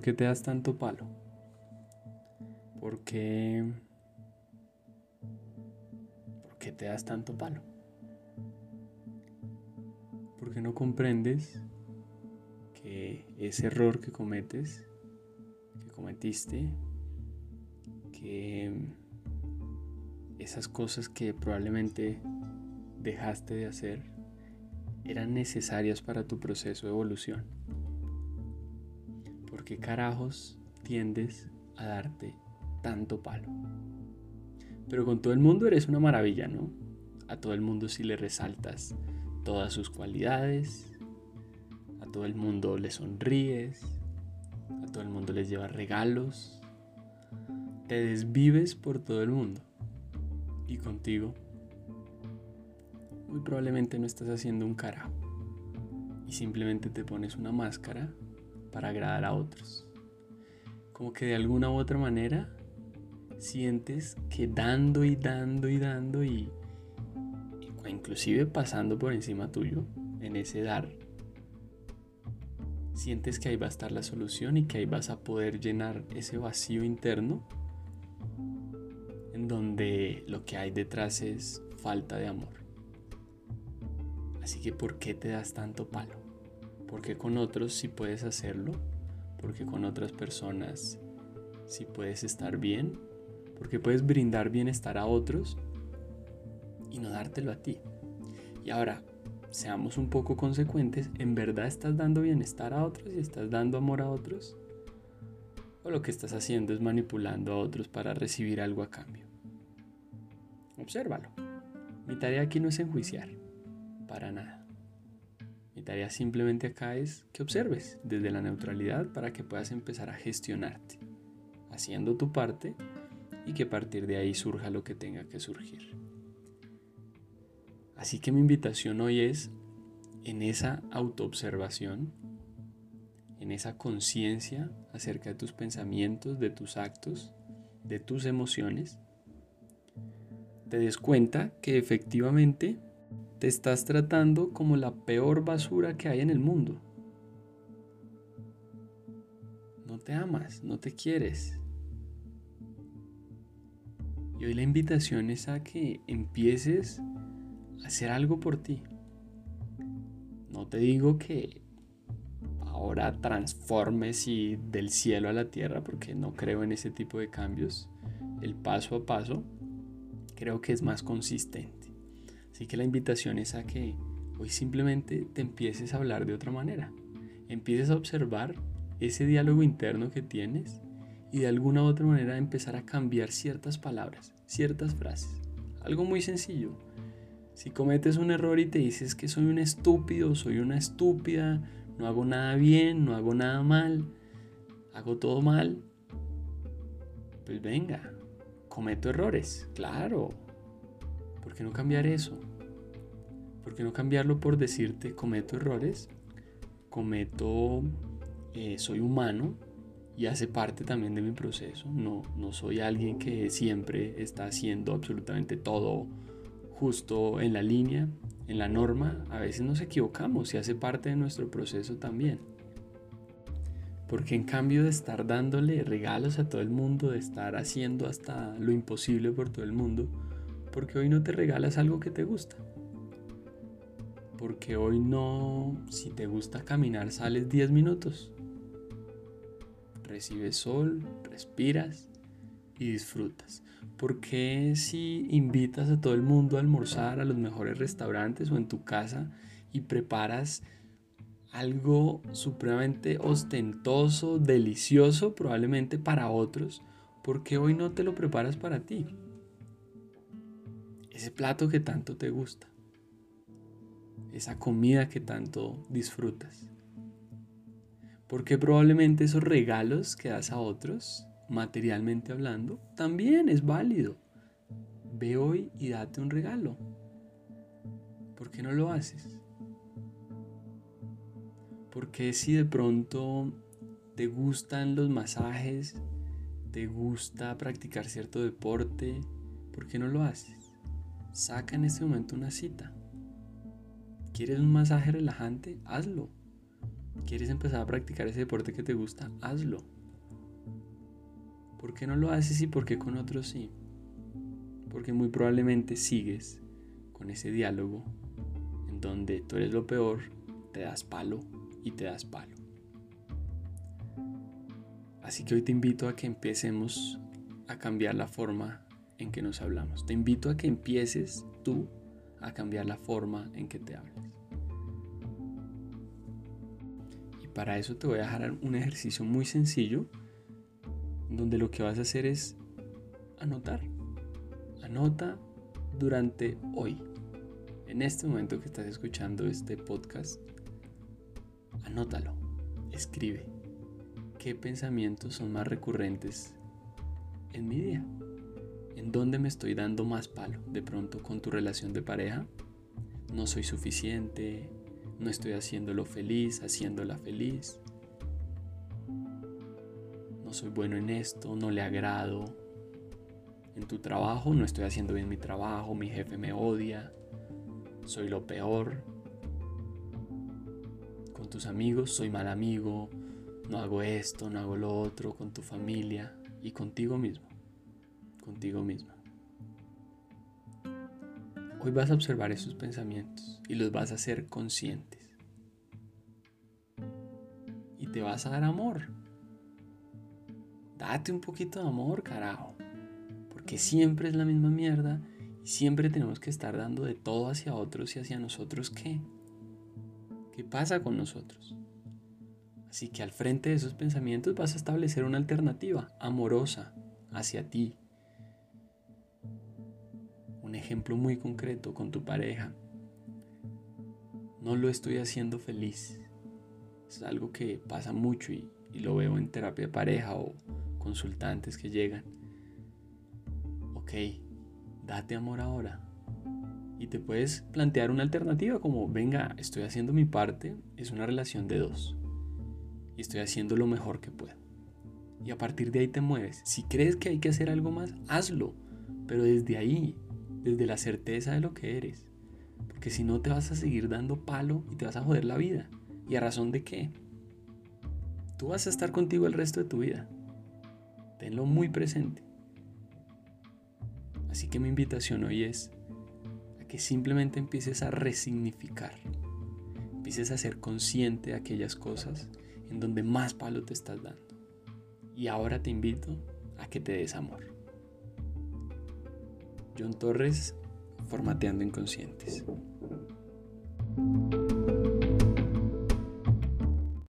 ¿Por qué te das tanto palo? ¿Por qué... ¿Por qué te das tanto palo? ¿Por qué no comprendes que ese error que cometes, que cometiste, que esas cosas que probablemente dejaste de hacer eran necesarias para tu proceso de evolución? ¿Por qué carajos tiendes a darte tanto palo? Pero con todo el mundo eres una maravilla, ¿no? A todo el mundo si le resaltas todas sus cualidades, a todo el mundo le sonríes, a todo el mundo les llevas regalos, te desvives por todo el mundo y contigo muy probablemente no estás haciendo un carajo y simplemente te pones una máscara para agradar a otros. Como que de alguna u otra manera sientes que dando y dando y dando y, inclusive pasando por encima tuyo en ese dar, sientes que ahí va a estar la solución y que ahí vas a poder llenar ese vacío interno en donde lo que hay detrás es falta de amor. Así que ¿por qué te das tanto palo? Porque con otros sí puedes hacerlo, porque con otras personas sí puedes estar bien, porque puedes brindar bienestar a otros y no dártelo a ti. Y ahora, seamos un poco consecuentes, ¿en verdad estás dando bienestar a otros y estás dando amor a otros? ¿O lo que estás haciendo es manipulando a otros para recibir algo a cambio? Obsérvalo. Mi tarea aquí no es enjuiciar para nada. Mi tarea simplemente acá es que observes desde la neutralidad para que puedas empezar a gestionarte, haciendo tu parte y que a partir de ahí surja lo que tenga que surgir. Así que mi invitación hoy es en esa autoobservación, en esa conciencia acerca de tus pensamientos, de tus actos, de tus emociones, te des cuenta que efectivamente te estás tratando como la peor basura que hay en el mundo. No te amas, no te quieres. Y hoy la invitación es a que empieces a hacer algo por ti. No te digo que ahora transformes y del cielo a la tierra, porque no creo en ese tipo de cambios. El paso a paso creo que es más consistente. Así que la invitación es a que hoy simplemente te empieces a hablar de otra manera. Empieces a observar ese diálogo interno que tienes y de alguna u otra manera empezar a cambiar ciertas palabras, ciertas frases. Algo muy sencillo. Si cometes un error y te dices que soy un estúpido, soy una estúpida, no hago nada bien, no hago nada mal, hago todo mal, pues venga, cometo errores, claro. ¿Por qué no cambiar eso? ¿Por qué no cambiarlo por decirte cometo errores? Cometo, eh, soy humano y hace parte también de mi proceso. No, no soy alguien que siempre está haciendo absolutamente todo justo en la línea, en la norma. A veces nos equivocamos y hace parte de nuestro proceso también. Porque en cambio de estar dándole regalos a todo el mundo, de estar haciendo hasta lo imposible por todo el mundo, porque hoy no te regalas algo que te gusta porque hoy no, si te gusta caminar, sales 10 minutos. Recibes sol, respiras y disfrutas. Porque si invitas a todo el mundo a almorzar a los mejores restaurantes o en tu casa y preparas algo supremamente ostentoso, delicioso, probablemente para otros, porque hoy no te lo preparas para ti? Ese plato que tanto te gusta esa comida que tanto disfrutas. Porque probablemente esos regalos que das a otros, materialmente hablando, también es válido. Ve hoy y date un regalo. ¿Por qué no lo haces? Porque si de pronto te gustan los masajes, te gusta practicar cierto deporte, ¿por qué no lo haces? Saca en este momento una cita ¿Quieres un masaje relajante? Hazlo. ¿Quieres empezar a practicar ese deporte que te gusta? Hazlo. ¿Por qué no lo haces y por qué con otros sí? Porque muy probablemente sigues con ese diálogo en donde tú eres lo peor, te das palo y te das palo. Así que hoy te invito a que empecemos a cambiar la forma en que nos hablamos. Te invito a que empieces tú a cambiar la forma en que te hables. Y para eso te voy a dejar un ejercicio muy sencillo donde lo que vas a hacer es anotar. Anota durante hoy, en este momento que estás escuchando este podcast, anótalo, escribe qué pensamientos son más recurrentes en mi día. ¿En dónde me estoy dando más palo? De pronto con tu relación de pareja. No soy suficiente, no estoy haciéndolo feliz, haciéndola feliz. No soy bueno en esto, no le agrado. En tu trabajo no estoy haciendo bien mi trabajo, mi jefe me odia, soy lo peor. Con tus amigos soy mal amigo, no hago esto, no hago lo otro, con tu familia y contigo mismo contigo misma. Hoy vas a observar esos pensamientos y los vas a hacer conscientes. Y te vas a dar amor. Date un poquito de amor, carajo. Porque siempre es la misma mierda y siempre tenemos que estar dando de todo hacia otros y hacia nosotros qué. ¿Qué pasa con nosotros? Así que al frente de esos pensamientos vas a establecer una alternativa amorosa hacia ti, un ejemplo muy concreto con tu pareja. No lo estoy haciendo feliz. Es algo que pasa mucho y, lo veo en terapia de pareja o consultantes que llegan. Ok, date amor ahora. Y te puedes plantear una alternativa como, venga, estoy haciendo mi parte, es una relación de dos. Y estoy haciendo lo mejor que puedo. Y a partir de ahí te mueves. Si crees que hay que hacer algo más, hazlo. Pero desde ahí, desde la certeza de lo que eres. Porque si no te vas a seguir dando palo y te vas a joder la vida. ¿Y a razón de qué? Tú vas a estar contigo el resto de tu vida. Tenlo muy presente. Así que mi invitación hoy es a que simplemente empieces a resignificar. Empieces a ser consciente de aquellas cosas en donde más palo te estás dando. Y ahora te invito a que te des amor. Torres, Formateando Inconscientes.